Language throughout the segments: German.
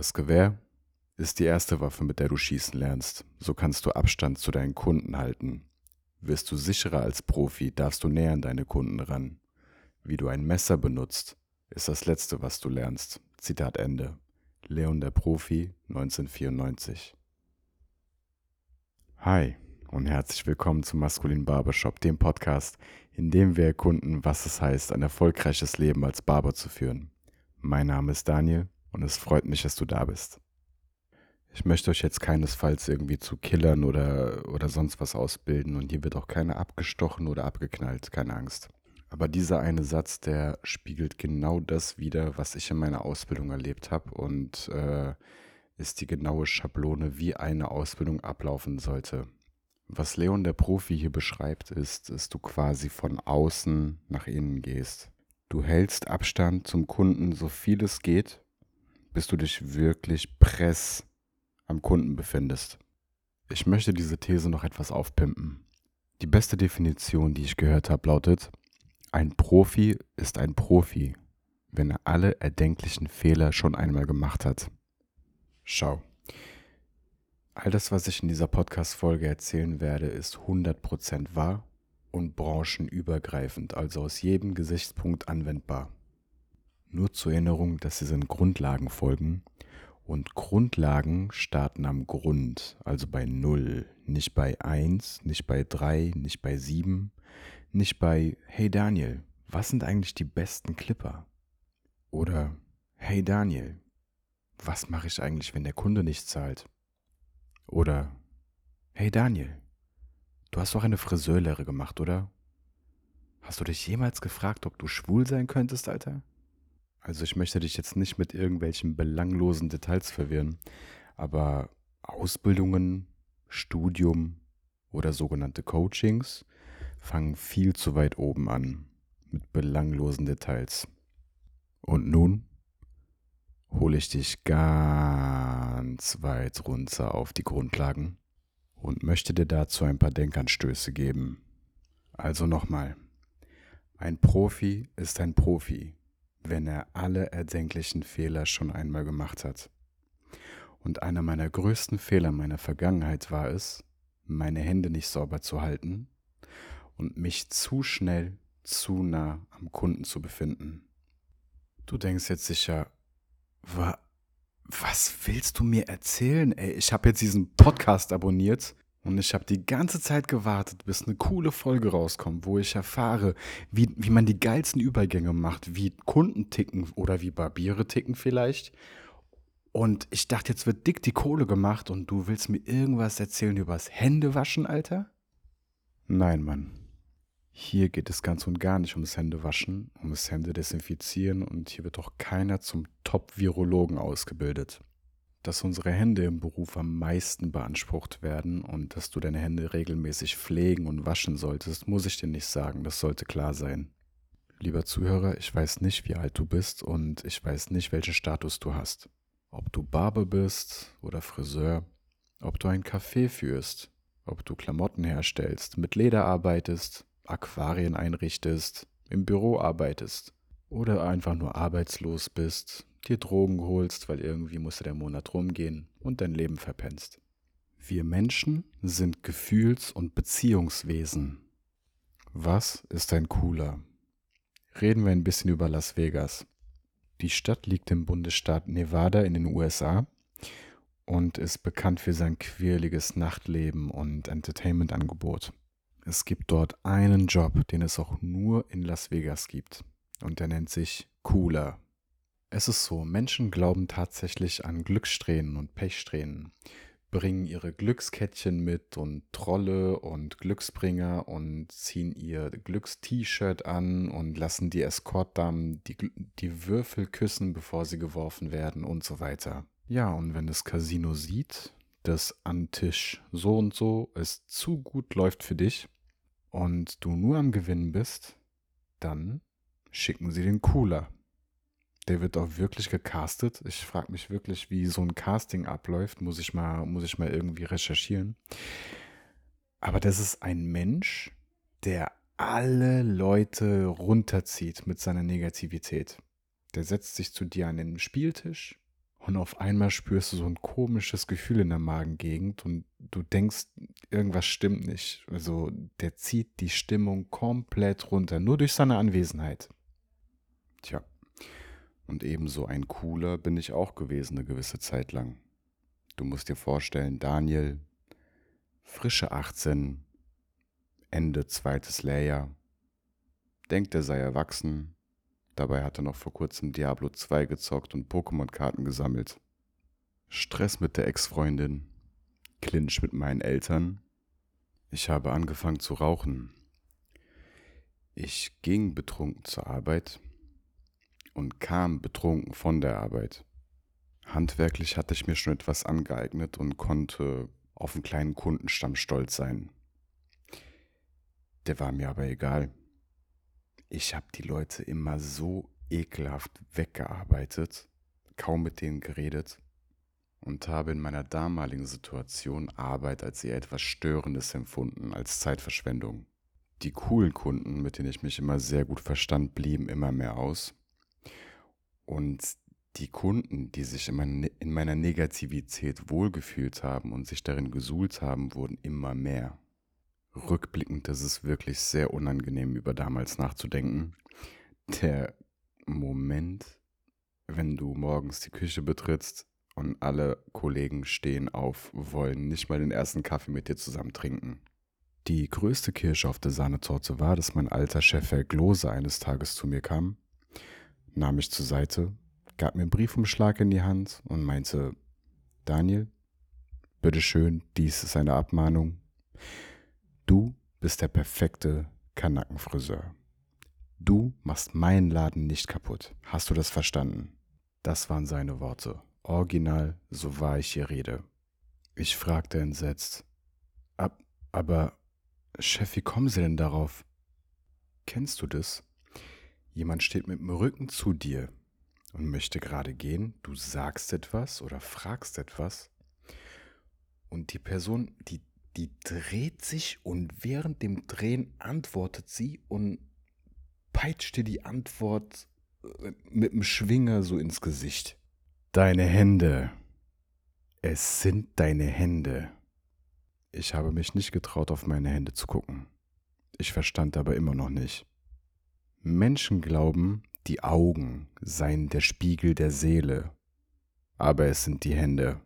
Das Gewehr ist die erste Waffe, mit der du schießen lernst. So kannst du Abstand zu deinen Kunden halten. Wirst du sicherer als Profi, darfst du näher an deine Kunden ran. Wie du ein Messer benutzt, ist das Letzte, was du lernst. Zitat Ende. Leon der Profi, 1994. Hi und herzlich willkommen zum Maskulin Barbershop, dem Podcast, in dem wir erkunden, was es heißt, ein erfolgreiches Leben als Barber zu führen. Mein Name ist Daniel und es freut mich, dass du da bist. Ich möchte euch jetzt keinesfalls irgendwie zu Killern oder, oder sonst was ausbilden und hier wird auch keiner abgestochen oder abgeknallt, keine Angst. Aber dieser eine Satz, der spiegelt genau das wider, was ich in meiner Ausbildung erlebt habe und äh, ist die genaue Schablone, wie eine Ausbildung ablaufen sollte. Was Leon der Profi hier beschreibt, ist, dass du quasi von außen nach innen gehst. Du hältst Abstand zum Kunden so viel es geht, bis du dich wirklich press am Kunden befindest. Ich möchte diese These noch etwas aufpimpen. Die beste Definition, die ich gehört habe, lautet, ein Profi ist ein Profi, wenn er alle erdenklichen Fehler schon einmal gemacht hat. Schau. All das, was ich in dieser Podcast-Folge erzählen werde, ist 100% wahr und branchenübergreifend, also aus jedem Gesichtspunkt anwendbar. Nur zur Erinnerung, dass sie sind Grundlagenfolgen und Grundlagen starten am Grund, also bei 0, nicht bei 1, nicht bei 3, nicht bei 7, nicht bei Hey Daniel, was sind eigentlich die besten Clipper? Oder Hey Daniel, was mache ich eigentlich, wenn der Kunde nicht zahlt? Oder Hey Daniel, du hast doch eine Friseurlehre gemacht, oder? Hast du dich jemals gefragt, ob du schwul sein könntest, Alter? Also ich möchte dich jetzt nicht mit irgendwelchen belanglosen Details verwirren, aber Ausbildungen, Studium oder sogenannte Coachings fangen viel zu weit oben an mit belanglosen Details. Und nun hole ich dich ganz weit runter auf die Grundlagen und möchte dir dazu ein paar Denkanstöße geben. Also nochmal, ein Profi ist ein Profi, wenn er alle erdenklichen Fehler schon einmal gemacht hat. Und einer meiner größten Fehler meiner Vergangenheit war es, meine Hände nicht sauber zu halten und mich zu schnell zu nah am Kunden zu befinden. Du denkst jetzt sicher, wa, was willst du mir erzählen? Ey, ich habe jetzt diesen Podcast abonniert und ich habe die ganze Zeit gewartet, bis eine coole Folge rauskommt, wo ich erfahre, wie, wie man die geilsten Übergänge macht, wie Kunden ticken oder wie Barbiere ticken vielleicht. Und ich dachte, jetzt wird dick die Kohle gemacht und du willst mir irgendwas erzählen übers Händewaschen, Alter? Nein, Mann. Hier geht es ganz und gar nicht ums Händewaschen, ums Hände desinfizieren und hier wird auch keiner zum Top-Virologen ausgebildet dass unsere Hände im Beruf am meisten beansprucht werden und dass du deine Hände regelmäßig pflegen und waschen solltest, muss ich dir nicht sagen, das sollte klar sein. Lieber Zuhörer, ich weiß nicht, wie alt du bist und ich weiß nicht, welchen Status du hast. Ob du Barber bist oder Friseur, ob du ein Café führst, ob du Klamotten herstellst, mit Leder arbeitest, Aquarien einrichtest, im Büro arbeitest oder einfach nur arbeitslos bist, dir Drogen holst, weil irgendwie musste der Monat rumgehen und dein Leben verpennst. Wir Menschen sind Gefühls- und Beziehungswesen. Was ist ein cooler? Reden wir ein bisschen über Las Vegas. Die Stadt liegt im Bundesstaat Nevada in den USA und ist bekannt für sein quirliges Nachtleben und Entertainment-Angebot. Es gibt dort einen Job, den es auch nur in Las Vegas gibt. Und der nennt sich Cooler. Es ist so, Menschen glauben tatsächlich an Glückssträhnen und Pechsträhnen, bringen ihre Glückskettchen mit und Trolle und Glücksbringer und ziehen ihr Glückst-T-Shirt an und lassen die Escortdamen die, die Würfel küssen, bevor sie geworfen werden und so weiter. Ja, und wenn das Casino sieht, dass an Tisch so und so es zu gut läuft für dich und du nur am Gewinnen bist, dann schicken sie den Cooler der wird auch wirklich gecastet. Ich frage mich wirklich, wie so ein Casting abläuft. Muss ich mal, muss ich mal irgendwie recherchieren. Aber das ist ein Mensch, der alle Leute runterzieht mit seiner Negativität. Der setzt sich zu dir an den Spieltisch Und auf einmal spürst du so ein komisches Gefühl in der Magengegend und du denkst, irgendwas stimmt nicht. Also der zieht die Stimmung komplett runter, nur durch seine Anwesenheit. Tja, und ebenso ein Cooler bin ich auch gewesen eine gewisse Zeit lang. Du musst dir vorstellen, Daniel, frische 18, Ende zweites Lehrjahr, denkt er sei erwachsen, Dabei hat er noch vor kurzem Diablo 2 gezockt und Pokémon-Karten gesammelt. Stress mit der Ex-Freundin, Clinch mit meinen Eltern. Ich habe angefangen zu rauchen. Ich ging betrunken zur Arbeit und kam betrunken von der Arbeit. Handwerklich hatte ich mir schon etwas angeeignet und konnte auf einen kleinen Kundenstamm stolz sein. Der war mir aber egal. Ich habe die Leute immer so ekelhaft weggearbeitet, kaum mit denen geredet und habe in meiner damaligen Situation Arbeit als eher etwas Störendes empfunden, als Zeitverschwendung. Die coolen Kunden, mit denen ich mich immer sehr gut verstand, blieben immer mehr aus. Und die Kunden, die sich in, meine, in meiner Negativität wohlgefühlt haben und sich darin gesuhlt haben, wurden immer mehr rückblickend ist es wirklich sehr unangenehm, über damals nachzudenken. Der Moment, wenn du morgens die Küche betrittst und alle Kollegen stehen auf, wollen nicht mal den ersten Kaffee mit dir zusammen trinken. Die größte Kirsche auf der Sahnetorte war, dass mein alter Chef Herr Glose eines Tages zu mir kam, nahm mich zur Seite, gab mir einen Briefumschlag in die Hand und meinte, Daniel, bitteschön, dies ist eine Abmahnung. Du bist der perfekte Kanackenfriseur. Du machst meinen Laden nicht kaputt. Hast du das verstanden? Das waren seine Worte. Original, so wahr ich hier rede. Ich fragte entsetzt. Ab, aber, Chef, wie kommen Sie denn darauf? Kennst du das? Jemand steht mit dem Rücken zu dir und möchte gerade gehen, du sagst etwas oder fragst etwas und die Person, die die dreht sich und während dem Drehen antwortet sie und peitscht dir die Antwort äh, mit dem Schwinger so ins Gesicht. Deine Hände. Es sind deine Hände. Ich habe mich nicht getraut, auf meine Hände zu gucken. Ich verstand aber immer noch nicht. Menschen glauben, die Augen seien der Spiegel der Seele. Aber es sind die Hände.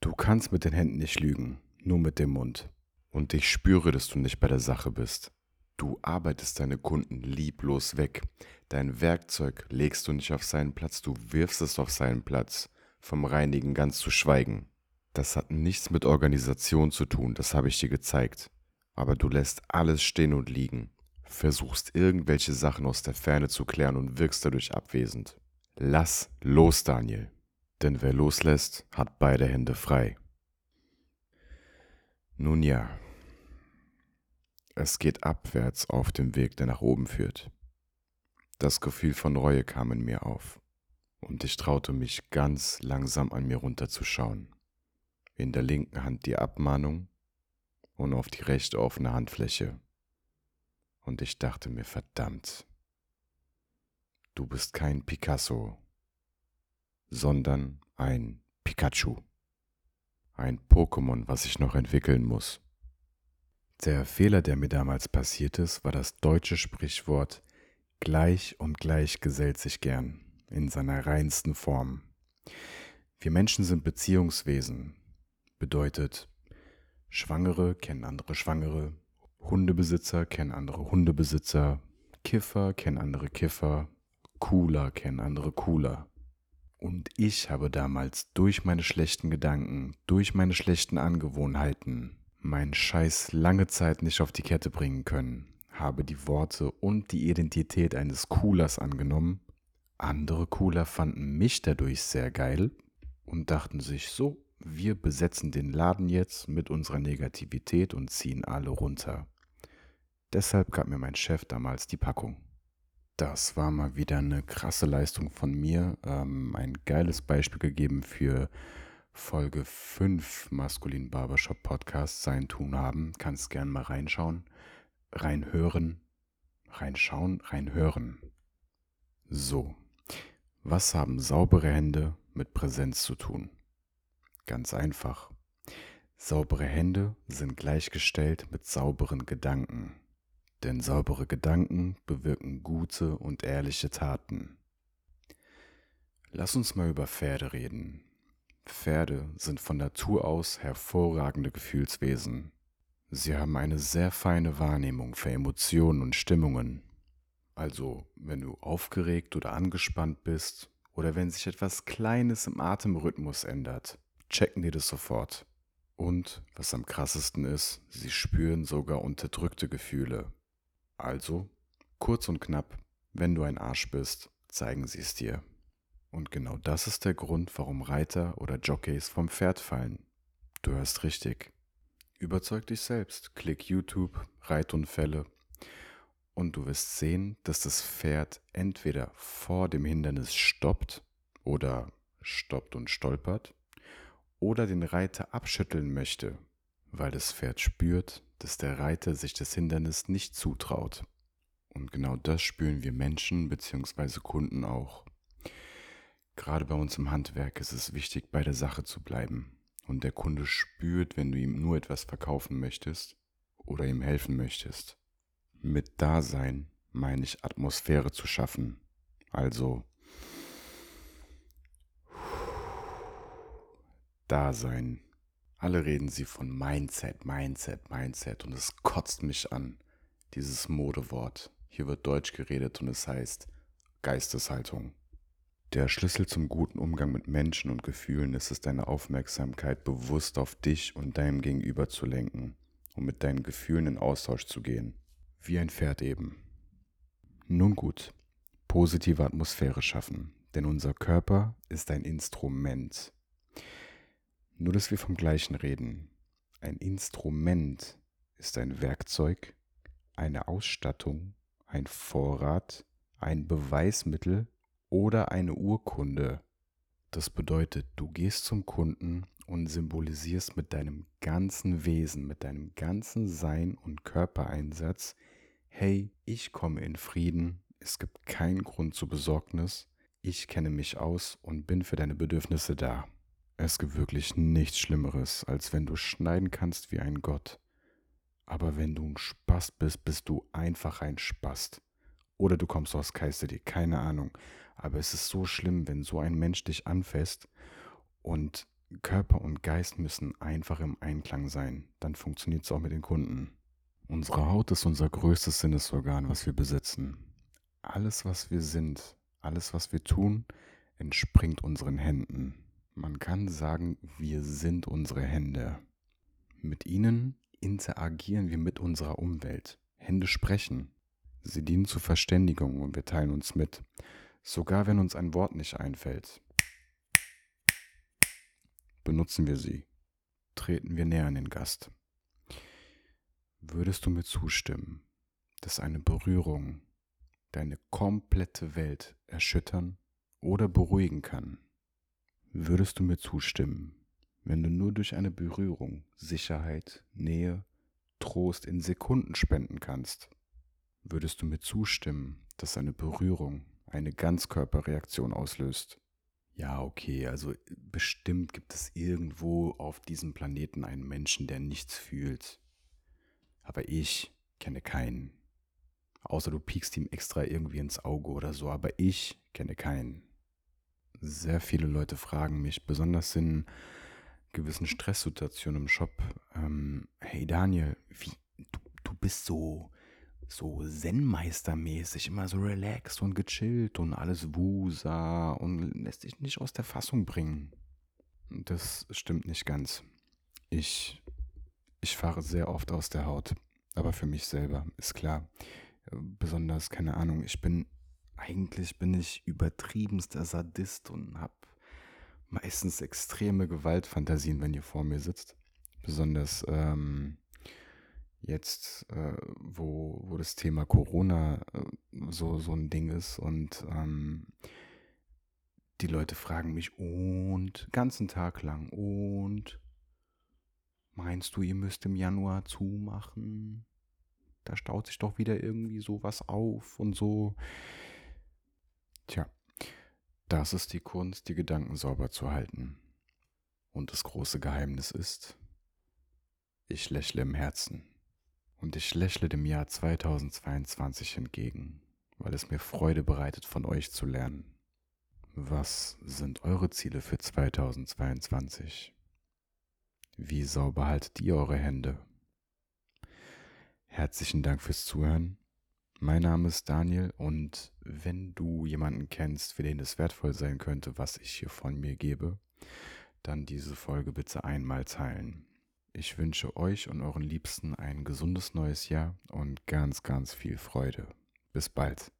Du kannst mit den Händen nicht lügen nur mit dem Mund. Und ich spüre, dass du nicht bei der Sache bist. Du arbeitest deine Kunden lieblos weg. Dein Werkzeug legst du nicht auf seinen Platz, du wirfst es auf seinen Platz. Vom Reinigen ganz zu schweigen. Das hat nichts mit Organisation zu tun, das habe ich dir gezeigt. Aber du lässt alles stehen und liegen, versuchst irgendwelche Sachen aus der Ferne zu klären und wirkst dadurch abwesend. Lass los, Daniel. Denn wer loslässt, hat beide Hände frei. Nun ja, es geht abwärts auf dem Weg, der nach oben führt. Das Gefühl von Reue kam in mir auf, und ich traute mich ganz langsam an mir runterzuschauen. In der linken Hand die Abmahnung und auf die rechte offene Handfläche. Und ich dachte mir, verdammt, du bist kein Picasso, sondern ein Pikachu. Ein Pokémon, was ich noch entwickeln muss. Der Fehler, der mir damals passiert ist, war das deutsche Sprichwort gleich und gleich gesellt sich gern in seiner reinsten Form. Wir Menschen sind Beziehungswesen. Bedeutet, Schwangere kennen andere Schwangere, Hundebesitzer kennen andere Hundebesitzer, Kiffer kennen andere Kiffer, Cooler kennen andere Cooler. Und ich habe damals durch meine schlechten Gedanken, durch meine schlechten Angewohnheiten meinen Scheiß lange Zeit nicht auf die Kette bringen können, habe die Worte und die Identität eines Coolers angenommen. Andere Cooler fanden mich dadurch sehr geil und dachten sich so, wir besetzen den Laden jetzt mit unserer Negativität und ziehen alle runter. Deshalb gab mir mein Chef damals die Packung. Das war mal wieder eine krasse Leistung von mir. Ähm, ein geiles Beispiel gegeben für Folge 5 Maskulin Barbershop Podcast sein Tun haben. Kannst gern mal reinschauen, reinhören, reinschauen, reinhören. So, Was haben saubere Hände mit Präsenz zu tun? Ganz einfach. Saubere Hände sind gleichgestellt mit sauberen Gedanken. Denn saubere Gedanken bewirken gute und ehrliche Taten. Lass uns mal über Pferde reden. Pferde sind von Natur aus hervorragende Gefühlswesen. Sie haben eine sehr feine Wahrnehmung für Emotionen und Stimmungen. Also, wenn du aufgeregt oder angespannt bist oder wenn sich etwas Kleines im Atemrhythmus ändert, checken die das sofort. Und, was am krassesten ist, sie spüren sogar unterdrückte Gefühle. Also, kurz und knapp, wenn du ein Arsch bist, zeigen sie es dir. Und genau das ist der Grund, warum Reiter oder Jockeys vom Pferd fallen. Du hörst richtig. Überzeug dich selbst. Klick YouTube, Reitunfälle und du wirst sehen, dass das Pferd entweder vor dem Hindernis stoppt oder stoppt und stolpert oder den Reiter abschütteln möchte, weil das Pferd spürt, dass der Reiter sich das Hindernis nicht zutraut. Und genau das spüren wir Menschen bzw. Kunden auch. Gerade bei uns im Handwerk ist es wichtig, bei der Sache zu bleiben und der Kunde spürt, wenn du ihm nur etwas verkaufen möchtest oder ihm helfen möchtest. Mit Dasein meine ich Atmosphäre zu schaffen. Also Dasein. Alle reden sie von Mindset, Mindset, Mindset und es kotzt mich an, dieses Modewort. Hier wird Deutsch geredet und es heißt Geisteshaltung. Der Schlüssel zum guten Umgang mit Menschen und Gefühlen ist es, deine Aufmerksamkeit bewusst auf dich und deinem Gegenüber zu lenken und mit deinen Gefühlen in Austausch zu gehen. Wie ein Pferd eben. Nun gut, positive Atmosphäre schaffen, denn unser Körper ist ein Instrument. Nur dass wir vom gleichen reden. Ein Instrument ist ein Werkzeug, eine Ausstattung, ein Vorrat, ein Beweismittel oder eine Urkunde. Das bedeutet, du gehst zum Kunden und symbolisierst mit deinem ganzen Wesen, mit deinem ganzen Sein und Körpereinsatz, hey, ich komme in Frieden, es gibt keinen Grund zur Besorgnis, ich kenne mich aus und bin für deine Bedürfnisse da. Es gibt wirklich nichts Schlimmeres, als wenn du schneiden kannst wie ein Gott. Aber wenn du ein Spast bist, bist du einfach ein Spast. Oder du kommst aus Kaiseri, keine Ahnung. Aber es ist so schlimm, wenn so ein Mensch dich anfasst und Körper und Geist müssen einfach im Einklang sein. Dann funktioniert es auch mit den Kunden. Unsere Haut ist unser größtes Sinnesorgan, was wir besitzen. Alles, was wir sind, alles, was wir tun, entspringt unseren Händen. Man kann sagen, wir sind unsere Hände. Mit ihnen interagieren wir mit unserer Umwelt. Hände sprechen. Sie dienen zur Verständigung und wir teilen uns mit. Sogar wenn uns ein Wort nicht einfällt, benutzen wir sie, treten wir näher an den Gast. Würdest du mir zustimmen, dass eine Berührung deine komplette Welt erschüttern oder beruhigen kann? Würdest du mir zustimmen, wenn du nur durch eine Berührung Sicherheit, Nähe, Trost in Sekunden spenden kannst? Würdest du mir zustimmen, dass eine Berührung eine Ganzkörperreaktion auslöst. Ja, okay, also bestimmt gibt es irgendwo auf diesem Planeten einen Menschen, der nichts fühlt. Aber ich kenne keinen. Außer du piekst ihm extra irgendwie ins Auge oder so, aber ich kenne keinen. Sehr viele Leute fragen mich, besonders in gewissen Stresssituationen im Shop, ähm, hey Daniel, wie, du, du bist so, so Zen-Meister-mäßig, immer so relaxed und gechillt und alles wusa und lässt sich nicht aus der Fassung bringen. Das stimmt nicht ganz. Ich, ich fahre sehr oft aus der Haut, aber für mich selber, ist klar. Besonders, keine Ahnung, ich bin, eigentlich bin ich übertriebenster Sadist und habe meistens extreme Gewaltfantasien, wenn ihr vor mir sitzt. Besonders, ähm, jetzt, äh, wo, wo das Thema Corona äh, so, so ein Ding ist und ähm, die Leute fragen mich und ganzen Tag lang und meinst du, ihr müsst im Januar zumachen? Da staut sich doch wieder irgendwie sowas auf und so. Tja, Das ist die Kunst, die Gedanken sauber zu halten. Und das große Geheimnis ist, ich lächle im Herzen. Und ich lächle dem Jahr 2022 entgegen, weil es mir Freude bereitet, von euch zu lernen. Was sind eure Ziele für 2022? Wie sauber haltet ihr eure Hände? Herzlichen Dank fürs Zuhören. Mein Name ist Daniel und wenn du jemanden kennst, für den es wertvoll sein könnte, was ich hier von mir gebe, dann diese Folge bitte einmal teilen. Ich wünsche euch und euren Liebsten ein gesundes neues Jahr und ganz, ganz viel Freude. Bis bald.